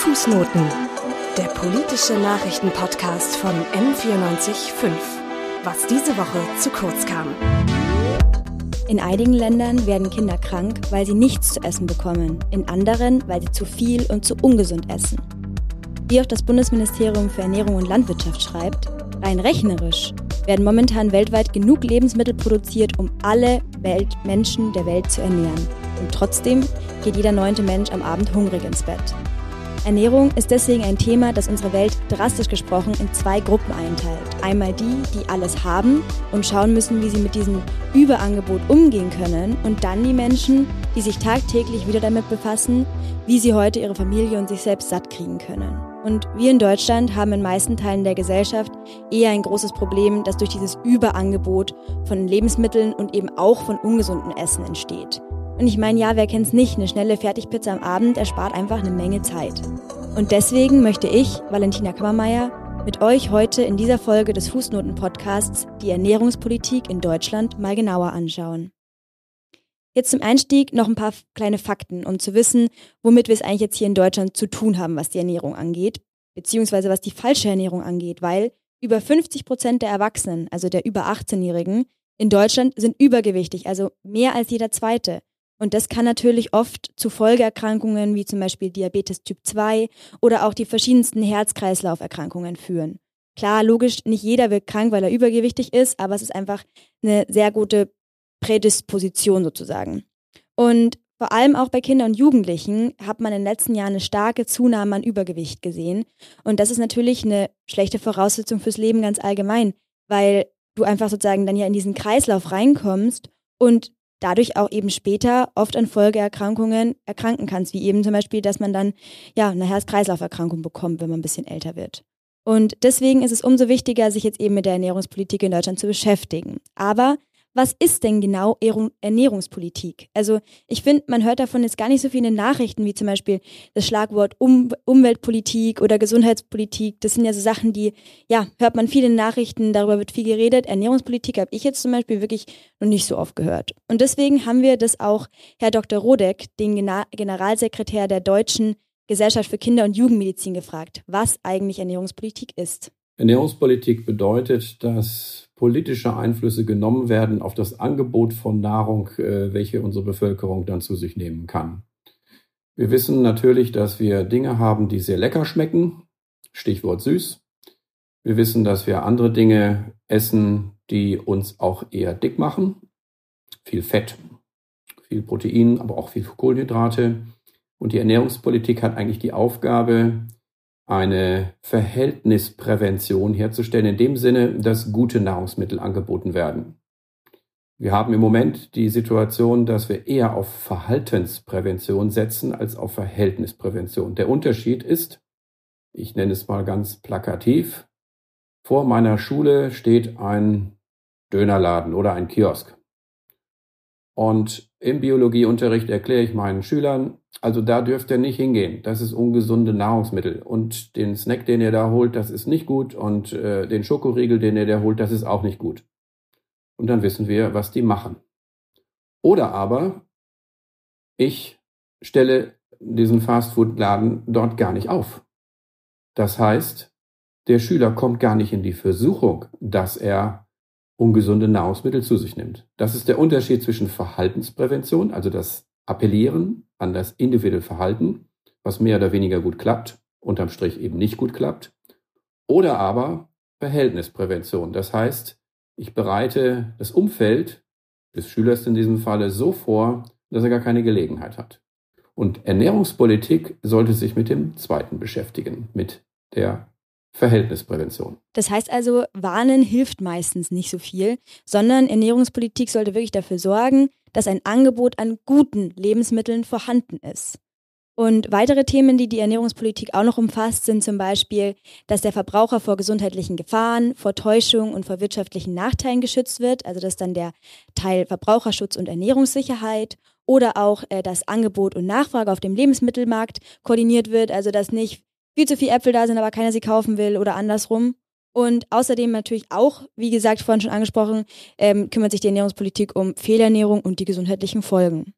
Fußnoten, der politische Nachrichtenpodcast von M945. Was diese Woche zu kurz kam. In einigen Ländern werden Kinder krank, weil sie nichts zu essen bekommen, in anderen, weil sie zu viel und zu ungesund essen. Wie auch das Bundesministerium für Ernährung und Landwirtschaft schreibt, rein rechnerisch werden momentan weltweit genug Lebensmittel produziert, um alle Welt Menschen der Welt zu ernähren. Und trotzdem geht jeder neunte Mensch am Abend hungrig ins Bett. Ernährung ist deswegen ein Thema, das unsere Welt drastisch gesprochen in zwei Gruppen einteilt. Einmal die, die alles haben und schauen müssen, wie sie mit diesem Überangebot umgehen können. Und dann die Menschen, die sich tagtäglich wieder damit befassen, wie sie heute ihre Familie und sich selbst satt kriegen können. Und wir in Deutschland haben in meisten Teilen der Gesellschaft eher ein großes Problem, das durch dieses Überangebot von Lebensmitteln und eben auch von ungesundem Essen entsteht. Und ich meine, ja, wer kennt's nicht? Eine schnelle Fertigpizza am Abend erspart einfach eine Menge Zeit. Und deswegen möchte ich, Valentina Kammermeier, mit euch heute in dieser Folge des Fußnoten-Podcasts die Ernährungspolitik in Deutschland mal genauer anschauen. Jetzt zum Einstieg noch ein paar kleine Fakten, um zu wissen, womit wir es eigentlich jetzt hier in Deutschland zu tun haben, was die Ernährung angeht, beziehungsweise was die falsche Ernährung angeht, weil über 50 Prozent der Erwachsenen, also der über 18-Jährigen, in Deutschland sind übergewichtig, also mehr als jeder zweite. Und das kann natürlich oft zu Folgeerkrankungen wie zum Beispiel Diabetes Typ 2 oder auch die verschiedensten Herz-Kreislauf-Erkrankungen führen. Klar, logisch, nicht jeder wird krank, weil er übergewichtig ist, aber es ist einfach eine sehr gute Prädisposition sozusagen. Und vor allem auch bei Kindern und Jugendlichen hat man in den letzten Jahren eine starke Zunahme an Übergewicht gesehen. Und das ist natürlich eine schlechte Voraussetzung fürs Leben ganz allgemein, weil du einfach sozusagen dann ja in diesen Kreislauf reinkommst und dadurch auch eben später oft an Folgeerkrankungen erkranken kannst, wie eben zum Beispiel, dass man dann ja eine Herz-Kreislauf-Erkrankung bekommt, wenn man ein bisschen älter wird. Und deswegen ist es umso wichtiger, sich jetzt eben mit der Ernährungspolitik in Deutschland zu beschäftigen. Aber was ist denn genau Ernährungspolitik? Also ich finde, man hört davon jetzt gar nicht so viel in den Nachrichten, wie zum Beispiel das Schlagwort um Umweltpolitik oder Gesundheitspolitik. Das sind ja so Sachen, die, ja, hört man viel in den Nachrichten, darüber wird viel geredet. Ernährungspolitik habe ich jetzt zum Beispiel wirklich noch nicht so oft gehört. Und deswegen haben wir das auch Herr Dr. Rodeck, den Generalsekretär der Deutschen Gesellschaft für Kinder- und Jugendmedizin, gefragt, was eigentlich Ernährungspolitik ist. Ernährungspolitik bedeutet, dass politische Einflüsse genommen werden auf das Angebot von Nahrung, äh, welche unsere Bevölkerung dann zu sich nehmen kann. Wir wissen natürlich, dass wir Dinge haben, die sehr lecker schmecken, Stichwort süß. Wir wissen, dass wir andere Dinge essen, die uns auch eher dick machen. Viel Fett, viel Protein, aber auch viel Kohlenhydrate. Und die Ernährungspolitik hat eigentlich die Aufgabe, eine Verhältnisprävention herzustellen, in dem Sinne, dass gute Nahrungsmittel angeboten werden. Wir haben im Moment die Situation, dass wir eher auf Verhaltensprävention setzen als auf Verhältnisprävention. Der Unterschied ist, ich nenne es mal ganz plakativ, vor meiner Schule steht ein Dönerladen oder ein Kiosk. Und im Biologieunterricht erkläre ich meinen Schülern, also da dürft ihr nicht hingehen. Das ist ungesunde Nahrungsmittel. Und den Snack, den ihr da holt, das ist nicht gut. Und äh, den Schokoriegel, den ihr da holt, das ist auch nicht gut. Und dann wissen wir, was die machen. Oder aber ich stelle diesen Fastfood-Laden dort gar nicht auf. Das heißt, der Schüler kommt gar nicht in die Versuchung, dass er ungesunde Nahrungsmittel zu sich nimmt. Das ist der Unterschied zwischen Verhaltensprävention, also das Appellieren an das individuelle Verhalten, was mehr oder weniger gut klappt, unterm Strich eben nicht gut klappt, oder aber Verhältnisprävention. Das heißt, ich bereite das Umfeld des Schülers in diesem Falle so vor, dass er gar keine Gelegenheit hat. Und Ernährungspolitik sollte sich mit dem zweiten beschäftigen, mit der Verhältnisprävention. Das heißt also, Warnen hilft meistens nicht so viel, sondern Ernährungspolitik sollte wirklich dafür sorgen, dass ein Angebot an guten Lebensmitteln vorhanden ist. Und weitere Themen, die die Ernährungspolitik auch noch umfasst, sind zum Beispiel, dass der Verbraucher vor gesundheitlichen Gefahren, vor Täuschung und vor wirtschaftlichen Nachteilen geschützt wird, also das ist dann der Teil Verbraucherschutz und Ernährungssicherheit oder auch, äh, dass Angebot und Nachfrage auf dem Lebensmittelmarkt koordiniert wird, also dass nicht viel zu viele Äpfel da sind, aber keiner sie kaufen will oder andersrum. Und außerdem natürlich auch, wie gesagt, vorhin schon angesprochen, ähm, kümmert sich die Ernährungspolitik um Fehlernährung und die gesundheitlichen Folgen.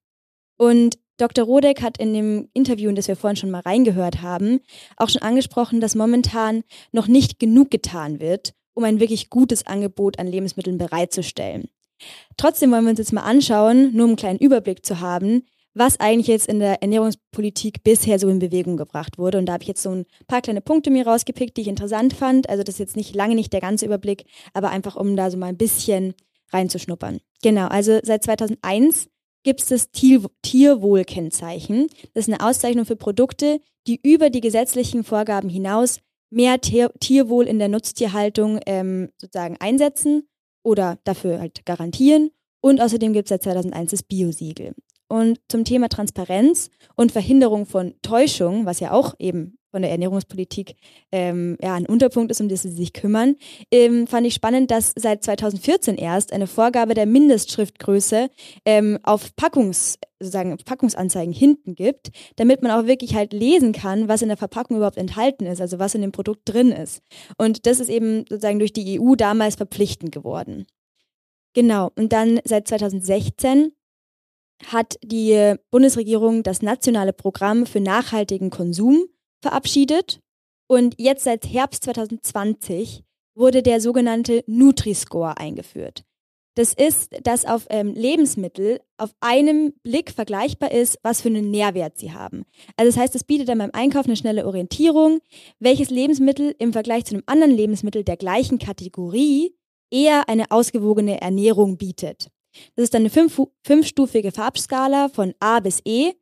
Und Dr. Rodeck hat in dem Interview, in das wir vorhin schon mal reingehört haben, auch schon angesprochen, dass momentan noch nicht genug getan wird, um ein wirklich gutes Angebot an Lebensmitteln bereitzustellen. Trotzdem wollen wir uns jetzt mal anschauen, nur um einen kleinen Überblick zu haben, was eigentlich jetzt in der Ernährungspolitik bisher so in Bewegung gebracht wurde. Und da habe ich jetzt so ein paar kleine Punkte mir rausgepickt, die ich interessant fand. Also das ist jetzt nicht lange nicht der ganze Überblick, aber einfach um da so mal ein bisschen reinzuschnuppern. Genau, also seit 2001 gibt es das Tierwohlkennzeichen. Das ist eine Auszeichnung für Produkte, die über die gesetzlichen Vorgaben hinaus mehr Tierwohl in der Nutztierhaltung ähm, sozusagen einsetzen oder dafür halt garantieren. Und außerdem gibt es seit 2001 das Biosiegel. Und zum Thema Transparenz und Verhinderung von Täuschung, was ja auch eben von der Ernährungspolitik ähm, ja, ein Unterpunkt ist, um das sie sich kümmern, ähm, fand ich spannend, dass seit 2014 erst eine Vorgabe der Mindestschriftgröße ähm, auf Packungs, sozusagen Packungsanzeigen hinten gibt, damit man auch wirklich halt lesen kann, was in der Verpackung überhaupt enthalten ist, also was in dem Produkt drin ist. Und das ist eben sozusagen durch die EU damals verpflichtend geworden. Genau. Und dann seit 2016 hat die Bundesregierung das nationale Programm für nachhaltigen Konsum verabschiedet und jetzt seit Herbst 2020 wurde der sogenannte Nutri-Score eingeführt. Das ist, dass auf ähm, Lebensmittel auf einem Blick vergleichbar ist, was für einen Nährwert sie haben. Also das heißt, es bietet dann beim Einkauf eine schnelle Orientierung, welches Lebensmittel im Vergleich zu einem anderen Lebensmittel der gleichen Kategorie eher eine ausgewogene Ernährung bietet. Das ist eine fünf, fünfstufige Farbskala von A bis E.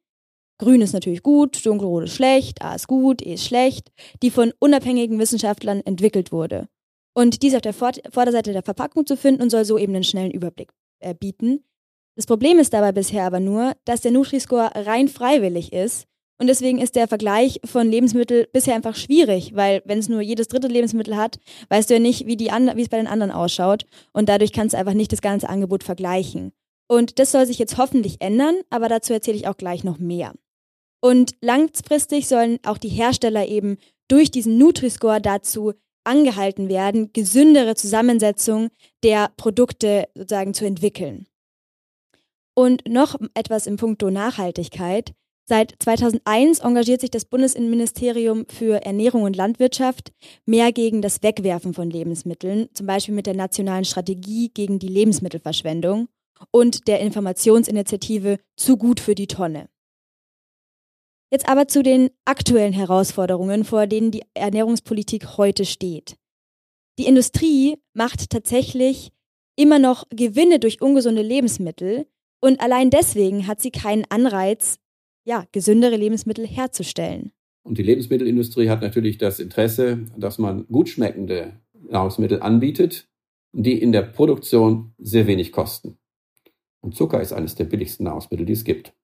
Grün ist natürlich gut, dunkelrot ist schlecht, A ist gut, E ist schlecht, die von unabhängigen Wissenschaftlern entwickelt wurde. Und die ist auf der Vorderseite der Verpackung zu finden und soll so eben einen schnellen Überblick äh, bieten. Das Problem ist dabei bisher aber nur, dass der Nutri-Score rein freiwillig ist und deswegen ist der Vergleich von Lebensmitteln bisher einfach schwierig, weil wenn es nur jedes dritte Lebensmittel hat, weißt du ja nicht, wie, es bei den anderen ausschaut. Und dadurch kannst du einfach nicht das ganze Angebot vergleichen. Und das soll sich jetzt hoffentlich ändern, aber dazu erzähle ich auch gleich noch mehr. Und langfristig sollen auch die Hersteller eben durch diesen Nutri-Score dazu angehalten werden, gesündere Zusammensetzung der Produkte sozusagen zu entwickeln. Und noch etwas im Punkto Nachhaltigkeit. Seit 2001 engagiert sich das Bundesinnenministerium für Ernährung und Landwirtschaft mehr gegen das Wegwerfen von Lebensmitteln, zum Beispiel mit der nationalen Strategie gegen die Lebensmittelverschwendung und der Informationsinitiative Zu gut für die Tonne. Jetzt aber zu den aktuellen Herausforderungen, vor denen die Ernährungspolitik heute steht. Die Industrie macht tatsächlich immer noch Gewinne durch ungesunde Lebensmittel und allein deswegen hat sie keinen Anreiz, ja, gesündere Lebensmittel herzustellen. Und die Lebensmittelindustrie hat natürlich das Interesse, dass man gut schmeckende Nahrungsmittel anbietet, die in der Produktion sehr wenig kosten. Und Zucker ist eines der billigsten Nahrungsmittel, die es gibt.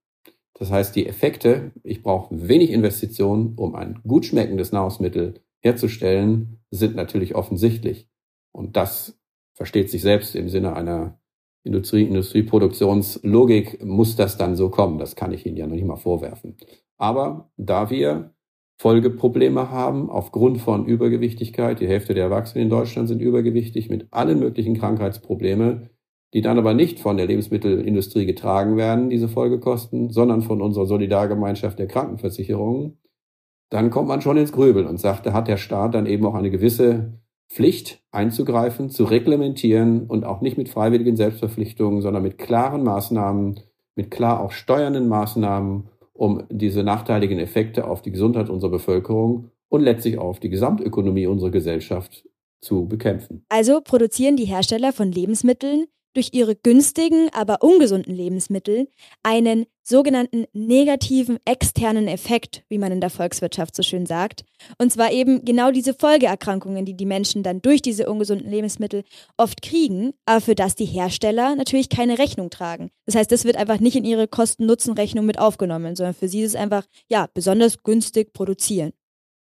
Das heißt, die Effekte, ich brauche wenig Investitionen, um ein gut schmeckendes Nahrungsmittel herzustellen, sind natürlich offensichtlich. Und das versteht sich selbst im Sinne einer Industrie, Industrieproduktionslogik muss das dann so kommen. Das kann ich Ihnen ja noch nicht mal vorwerfen. Aber da wir Folgeprobleme haben aufgrund von Übergewichtigkeit, die Hälfte der Erwachsenen in Deutschland sind übergewichtig mit allen möglichen Krankheitsproblemen, die dann aber nicht von der Lebensmittelindustrie getragen werden, diese Folgekosten, sondern von unserer Solidargemeinschaft der Krankenversicherungen, dann kommt man schon ins Grübeln und sagt, da hat der Staat dann eben auch eine gewisse Pflicht einzugreifen, zu reglementieren und auch nicht mit freiwilligen Selbstverpflichtungen, sondern mit klaren Maßnahmen, mit klar auch steuernden Maßnahmen, um diese nachteiligen Effekte auf die Gesundheit unserer Bevölkerung und letztlich auf die Gesamtökonomie unserer Gesellschaft zu bekämpfen. Also produzieren die Hersteller von Lebensmitteln durch ihre günstigen, aber ungesunden Lebensmittel einen sogenannten negativen externen Effekt, wie man in der Volkswirtschaft so schön sagt. Und zwar eben genau diese Folgeerkrankungen, die die Menschen dann durch diese ungesunden Lebensmittel oft kriegen, aber für das die Hersteller natürlich keine Rechnung tragen. Das heißt, das wird einfach nicht in ihre Kosten-Nutzen-Rechnung mit aufgenommen, sondern für sie ist es einfach, ja, besonders günstig produzieren.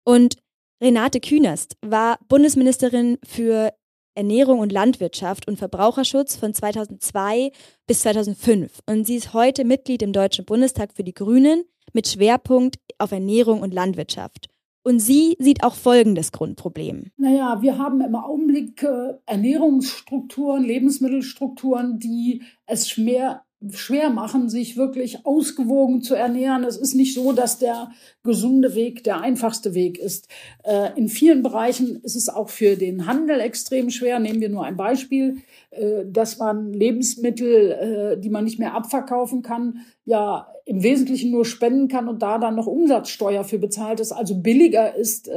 Und Renate Künast war Bundesministerin für Ernährung und Landwirtschaft und Verbraucherschutz von 2002 bis 2005 und sie ist heute Mitglied im Deutschen Bundestag für die Grünen mit Schwerpunkt auf Ernährung und Landwirtschaft. Und sie sieht auch folgendes Grundproblem. Naja, wir haben im Augenblick äh, Ernährungsstrukturen, Lebensmittelstrukturen, die es schwer, schwer machen, sich wirklich ausgewogen zu ernähren. Es ist nicht so, dass der gesunde Weg der einfachste Weg ist. Äh, in vielen Bereichen ist es auch für den Handel extrem schwer. Nehmen wir nur ein Beispiel, äh, dass man Lebensmittel, äh, die man nicht mehr abverkaufen kann, ja im Wesentlichen nur spenden kann und da dann noch Umsatzsteuer für bezahlt ist. Also billiger ist,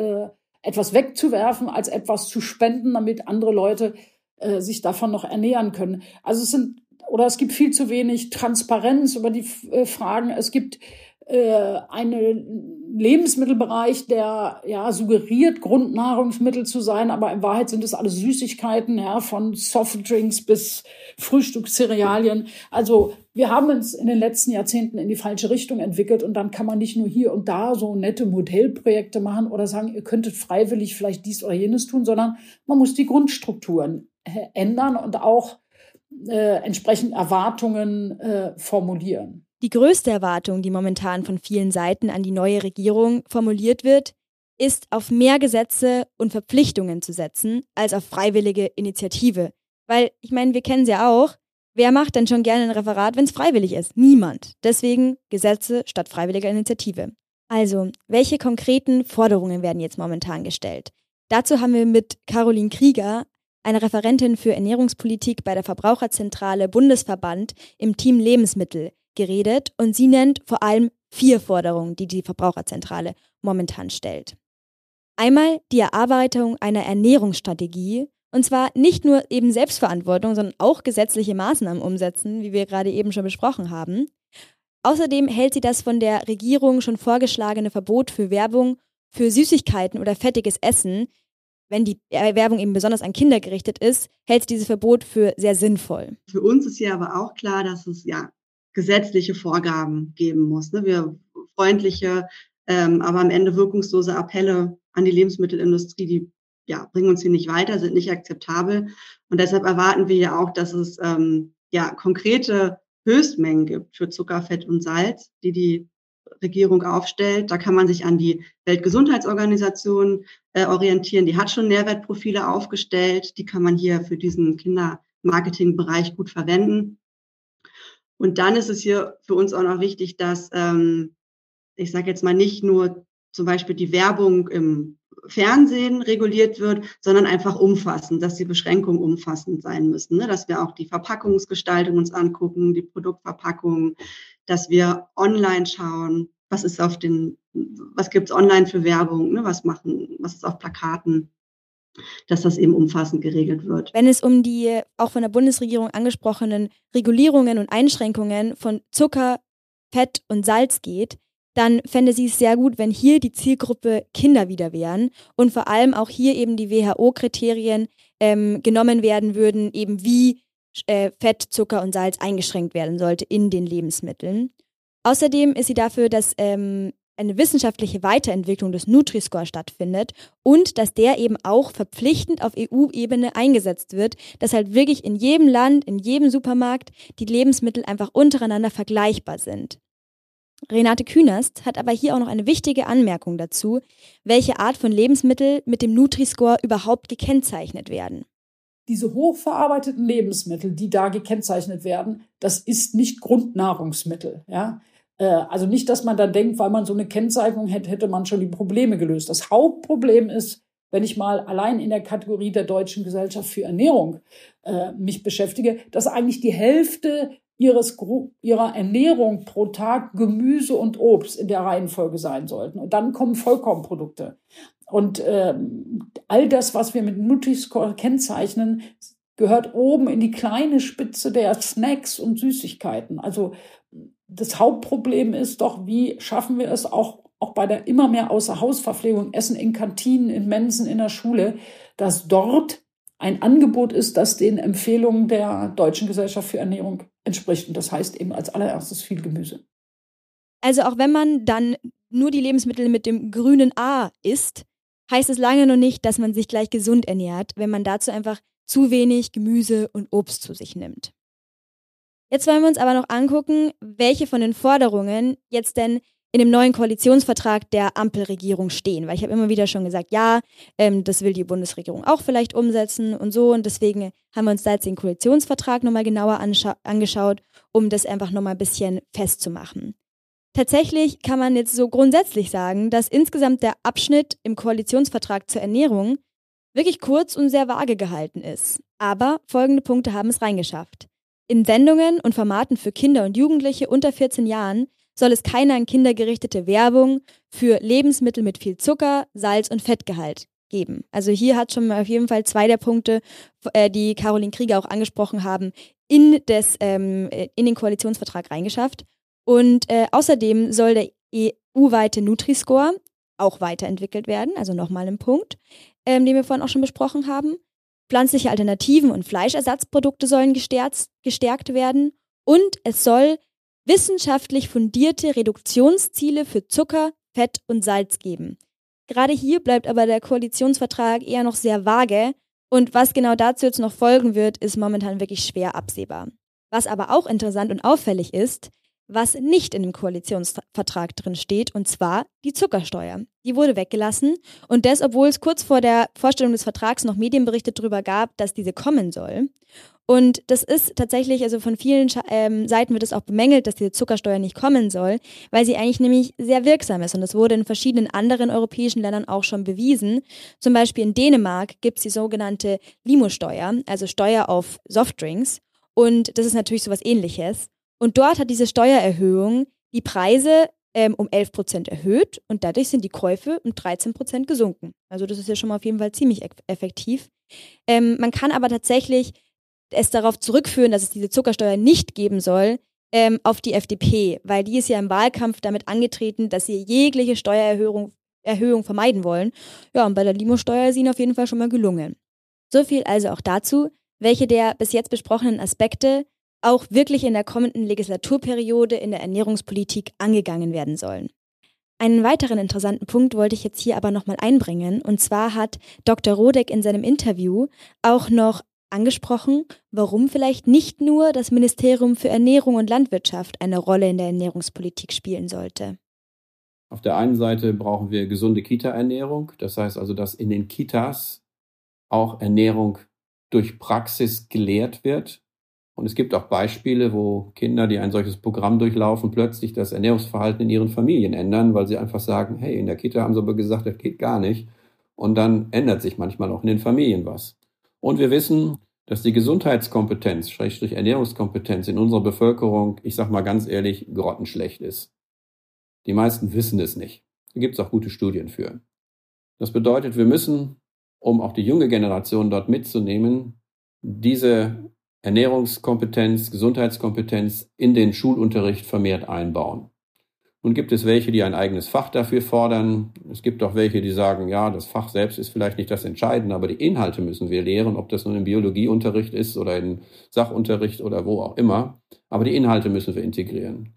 etwas wegzuwerfen, als etwas zu spenden, damit andere Leute sich davon noch ernähren können. Also es sind oder es gibt viel zu wenig Transparenz über die äh, Fragen. Es gibt äh, einen Lebensmittelbereich, der ja suggeriert, Grundnahrungsmittel zu sein, aber in Wahrheit sind es alles Süßigkeiten, ja, von Softdrinks bis Frühstückscerealien. Also wir haben uns in den letzten Jahrzehnten in die falsche Richtung entwickelt und dann kann man nicht nur hier und da so nette Modellprojekte machen oder sagen, ihr könntet freiwillig vielleicht dies oder jenes tun, sondern man muss die Grundstrukturen äh, ändern und auch äh, entsprechend Erwartungen äh, formulieren. Die größte Erwartung, die momentan von vielen Seiten an die neue Regierung formuliert wird, ist auf mehr Gesetze und Verpflichtungen zu setzen, als auf freiwillige Initiative. Weil, ich meine, wir kennen sie ja auch. Wer macht denn schon gerne ein Referat, wenn es freiwillig ist? Niemand. Deswegen Gesetze statt freiwilliger Initiative. Also, welche konkreten Forderungen werden jetzt momentan gestellt? Dazu haben wir mit Caroline Krieger, eine Referentin für Ernährungspolitik bei der Verbraucherzentrale Bundesverband im Team Lebensmittel, geredet und sie nennt vor allem vier Forderungen, die die Verbraucherzentrale momentan stellt. Einmal die Erarbeitung einer Ernährungsstrategie, und zwar nicht nur eben Selbstverantwortung, sondern auch gesetzliche Maßnahmen umsetzen, wie wir gerade eben schon besprochen haben. Außerdem hält sie das von der Regierung schon vorgeschlagene Verbot für Werbung für Süßigkeiten oder fettiges Essen wenn die Werbung eben besonders an Kinder gerichtet ist, hält sie dieses Verbot für sehr sinnvoll. Für uns ist hier aber auch klar, dass es ja gesetzliche Vorgaben geben muss. Ne? Wir freundliche, ähm, aber am Ende wirkungslose Appelle an die Lebensmittelindustrie, die ja, bringen uns hier nicht weiter, sind nicht akzeptabel. Und deshalb erwarten wir ja auch, dass es ähm, ja konkrete Höchstmengen gibt für Zucker, Fett und Salz, die die Regierung aufstellt. Da kann man sich an die Weltgesundheitsorganisation äh, orientieren. Die hat schon Nährwertprofile aufgestellt. Die kann man hier für diesen Kindermarketingbereich gut verwenden. Und dann ist es hier für uns auch noch wichtig, dass ähm, ich sage jetzt mal nicht nur zum Beispiel die Werbung im Fernsehen reguliert wird, sondern einfach umfassend, dass die Beschränkungen umfassend sein müssen, ne? dass wir auch die Verpackungsgestaltung uns angucken, die Produktverpackung, dass wir online schauen, was ist auf den, was gibt's online für Werbung, ne? was machen, was ist auf Plakaten, dass das eben umfassend geregelt wird. Wenn es um die auch von der Bundesregierung angesprochenen Regulierungen und Einschränkungen von Zucker, Fett und Salz geht, dann fände sie es sehr gut, wenn hier die Zielgruppe Kinder wieder wären und vor allem auch hier eben die WHO-Kriterien ähm, genommen werden würden, eben wie äh, Fett, Zucker und Salz eingeschränkt werden sollte in den Lebensmitteln. Außerdem ist sie dafür, dass ähm, eine wissenschaftliche Weiterentwicklung des Nutri-Score stattfindet und dass der eben auch verpflichtend auf EU-Ebene eingesetzt wird, dass halt wirklich in jedem Land, in jedem Supermarkt die Lebensmittel einfach untereinander vergleichbar sind. Renate Künast hat aber hier auch noch eine wichtige Anmerkung dazu, welche Art von Lebensmittel mit dem Nutri-Score überhaupt gekennzeichnet werden. Diese hochverarbeiteten Lebensmittel, die da gekennzeichnet werden, das ist nicht Grundnahrungsmittel. Ja? Äh, also nicht, dass man da denkt, weil man so eine Kennzeichnung hätte, hätte man schon die Probleme gelöst. Das Hauptproblem ist, wenn ich mal allein in der Kategorie der Deutschen Gesellschaft für Ernährung äh, mich beschäftige, dass eigentlich die Hälfte ihres, ihrer Ernährung pro Tag Gemüse und Obst in der Reihenfolge sein sollten. Und dann kommen Vollkornprodukte. Und ähm, all das, was wir mit Nutri-Score kennzeichnen, gehört oben in die kleine Spitze der Snacks und Süßigkeiten. Also das Hauptproblem ist doch, wie schaffen wir es auch, auch bei der immer mehr Außerhausverpflegung, Essen in Kantinen, in Mensen, in der Schule, dass dort ein Angebot ist, das den Empfehlungen der Deutschen Gesellschaft für Ernährung entspricht. Und das heißt eben als allererstes viel Gemüse. Also auch wenn man dann nur die Lebensmittel mit dem grünen A isst, heißt es lange noch nicht, dass man sich gleich gesund ernährt, wenn man dazu einfach zu wenig Gemüse und Obst zu sich nimmt. Jetzt wollen wir uns aber noch angucken, welche von den Forderungen jetzt denn in dem neuen Koalitionsvertrag der Ampelregierung stehen. Weil ich habe immer wieder schon gesagt, ja, ähm, das will die Bundesregierung auch vielleicht umsetzen und so. Und deswegen haben wir uns da jetzt den Koalitionsvertrag nochmal genauer angeschaut, um das einfach nochmal ein bisschen festzumachen. Tatsächlich kann man jetzt so grundsätzlich sagen, dass insgesamt der Abschnitt im Koalitionsvertrag zur Ernährung wirklich kurz und sehr vage gehalten ist. Aber folgende Punkte haben es reingeschafft. In Sendungen und Formaten für Kinder und Jugendliche unter 14 Jahren soll es keine an Kinder gerichtete Werbung für Lebensmittel mit viel Zucker, Salz und Fettgehalt geben. Also hier hat schon mal auf jeden Fall zwei der Punkte, äh, die Caroline Krieger auch angesprochen haben, in, des, ähm, äh, in den Koalitionsvertrag reingeschafft. Und äh, außerdem soll der EU-weite Nutri-Score auch weiterentwickelt werden, also nochmal ein Punkt, ähm, den wir vorhin auch schon besprochen haben. Pflanzliche Alternativen und Fleischersatzprodukte sollen gestärkt, gestärkt werden und es soll wissenschaftlich fundierte Reduktionsziele für Zucker, Fett und Salz geben. Gerade hier bleibt aber der Koalitionsvertrag eher noch sehr vage und was genau dazu jetzt noch folgen wird, ist momentan wirklich schwer absehbar. Was aber auch interessant und auffällig ist, was nicht in dem Koalitionsvertrag drin steht, und zwar die Zuckersteuer. Die wurde weggelassen und das, obwohl es kurz vor der Vorstellung des Vertrags noch Medienberichte darüber gab, dass diese kommen soll. Und das ist tatsächlich, also von vielen ähm, Seiten wird es auch bemängelt, dass diese Zuckersteuer nicht kommen soll, weil sie eigentlich nämlich sehr wirksam ist. Und das wurde in verschiedenen anderen europäischen Ländern auch schon bewiesen. Zum Beispiel in Dänemark gibt es die sogenannte Limo-Steuer, also Steuer auf Softdrinks. Und das ist natürlich sowas ähnliches. Und dort hat diese Steuererhöhung die Preise ähm, um 11 Prozent erhöht und dadurch sind die Käufe um 13 Prozent gesunken. Also das ist ja schon mal auf jeden Fall ziemlich effektiv. Ähm, man kann aber tatsächlich es darauf zurückführen, dass es diese Zuckersteuer nicht geben soll, ähm, auf die FDP, weil die ist ja im Wahlkampf damit angetreten, dass sie jegliche Steuererhöhung Erhöhung vermeiden wollen. Ja, und bei der Limosteuer ist ihnen auf jeden Fall schon mal gelungen. So viel also auch dazu, welche der bis jetzt besprochenen Aspekte auch wirklich in der kommenden Legislaturperiode in der Ernährungspolitik angegangen werden sollen. Einen weiteren interessanten Punkt wollte ich jetzt hier aber nochmal einbringen. Und zwar hat Dr. Rodek in seinem Interview auch noch angesprochen, warum vielleicht nicht nur das Ministerium für Ernährung und Landwirtschaft eine Rolle in der Ernährungspolitik spielen sollte. Auf der einen Seite brauchen wir gesunde Kita-Ernährung. Das heißt also, dass in den Kitas auch Ernährung durch Praxis gelehrt wird. Und es gibt auch Beispiele, wo Kinder, die ein solches Programm durchlaufen, plötzlich das Ernährungsverhalten in ihren Familien ändern, weil sie einfach sagen, hey, in der Kita haben sie aber gesagt, das geht gar nicht. Und dann ändert sich manchmal auch in den Familien was. Und wir wissen, dass die Gesundheitskompetenz, Schrägstrich Ernährungskompetenz in unserer Bevölkerung, ich sag mal ganz ehrlich, grottenschlecht ist. Die meisten wissen es nicht. Da gibt es auch gute Studien für. Das bedeutet, wir müssen, um auch die junge Generation dort mitzunehmen, diese Ernährungskompetenz, Gesundheitskompetenz in den Schulunterricht vermehrt einbauen. Nun gibt es welche, die ein eigenes Fach dafür fordern. Es gibt auch welche, die sagen, ja, das Fach selbst ist vielleicht nicht das Entscheidende, aber die Inhalte müssen wir lehren, ob das nun im Biologieunterricht ist oder im Sachunterricht oder wo auch immer. Aber die Inhalte müssen wir integrieren.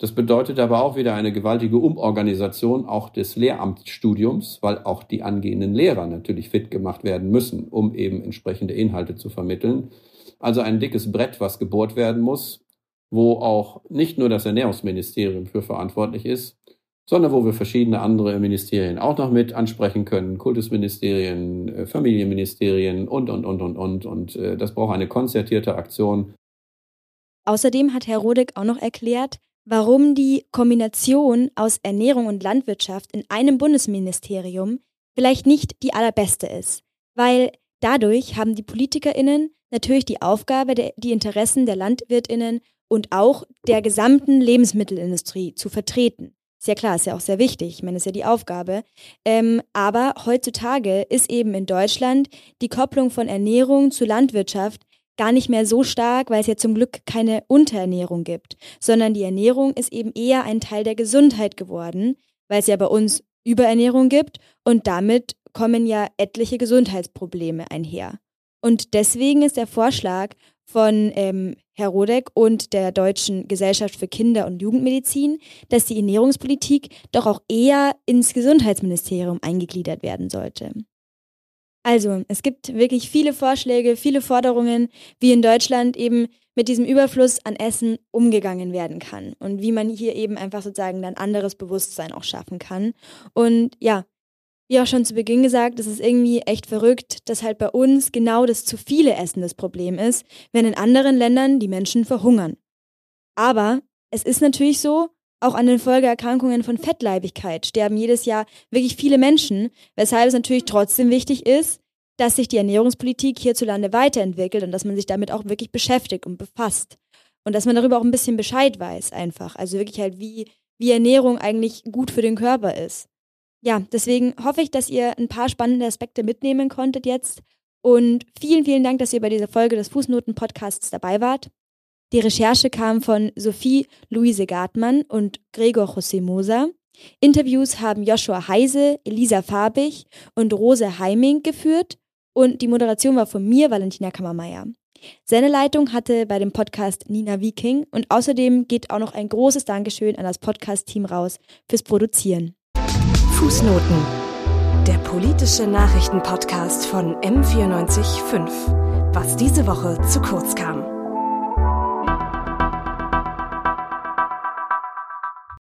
Das bedeutet aber auch wieder eine gewaltige Umorganisation auch des Lehramtsstudiums, weil auch die angehenden Lehrer natürlich fit gemacht werden müssen, um eben entsprechende Inhalte zu vermitteln. Also ein dickes Brett, was gebohrt werden muss, wo auch nicht nur das Ernährungsministerium für verantwortlich ist, sondern wo wir verschiedene andere Ministerien auch noch mit ansprechen können, Kultusministerien, äh, Familienministerien und, und, und, und, und. Und äh, das braucht eine konzertierte Aktion. Außerdem hat Herr Rodek auch noch erklärt, warum die Kombination aus Ernährung und Landwirtschaft in einem Bundesministerium vielleicht nicht die allerbeste ist, weil dadurch haben die Politikerinnen natürlich die Aufgabe, die Interessen der Landwirtinnen und auch der gesamten Lebensmittelindustrie zu vertreten. Ist ja klar, ist ja auch sehr wichtig. Ich meine, ist ja die Aufgabe. Ähm, aber heutzutage ist eben in Deutschland die Kopplung von Ernährung zu Landwirtschaft gar nicht mehr so stark, weil es ja zum Glück keine Unterernährung gibt, sondern die Ernährung ist eben eher ein Teil der Gesundheit geworden, weil es ja bei uns Überernährung gibt und damit kommen ja etliche Gesundheitsprobleme einher. Und deswegen ist der Vorschlag von ähm, Herr Rodek und der Deutschen Gesellschaft für Kinder- und Jugendmedizin, dass die Ernährungspolitik doch auch eher ins Gesundheitsministerium eingegliedert werden sollte. Also, es gibt wirklich viele Vorschläge, viele Forderungen, wie in Deutschland eben mit diesem Überfluss an Essen umgegangen werden kann und wie man hier eben einfach sozusagen ein anderes Bewusstsein auch schaffen kann. Und ja, wie auch schon zu Beginn gesagt, es ist irgendwie echt verrückt, dass halt bei uns genau das zu viele Essen das Problem ist, wenn in anderen Ländern die Menschen verhungern. Aber es ist natürlich so, auch an den Folgeerkrankungen von Fettleibigkeit sterben jedes Jahr wirklich viele Menschen, weshalb es natürlich trotzdem wichtig ist, dass sich die Ernährungspolitik hierzulande weiterentwickelt und dass man sich damit auch wirklich beschäftigt und befasst. Und dass man darüber auch ein bisschen Bescheid weiß einfach. Also wirklich halt, wie, wie Ernährung eigentlich gut für den Körper ist ja, deswegen hoffe ich, dass ihr ein paar spannende Aspekte mitnehmen konntet jetzt. Und vielen, vielen Dank, dass ihr bei dieser Folge des Fußnoten-Podcasts dabei wart. Die Recherche kam von Sophie Luise Gartmann und Gregor José Moser. Interviews haben Joshua Heise, Elisa Farbig und Rose Heiming geführt und die Moderation war von mir, Valentina Kammermeier. Sendeleitung hatte bei dem Podcast Nina Viking und außerdem geht auch noch ein großes Dankeschön an das Podcast-Team raus fürs Produzieren. Fußnoten. Der politische Nachrichtenpodcast von M945. Was diese Woche zu kurz kam.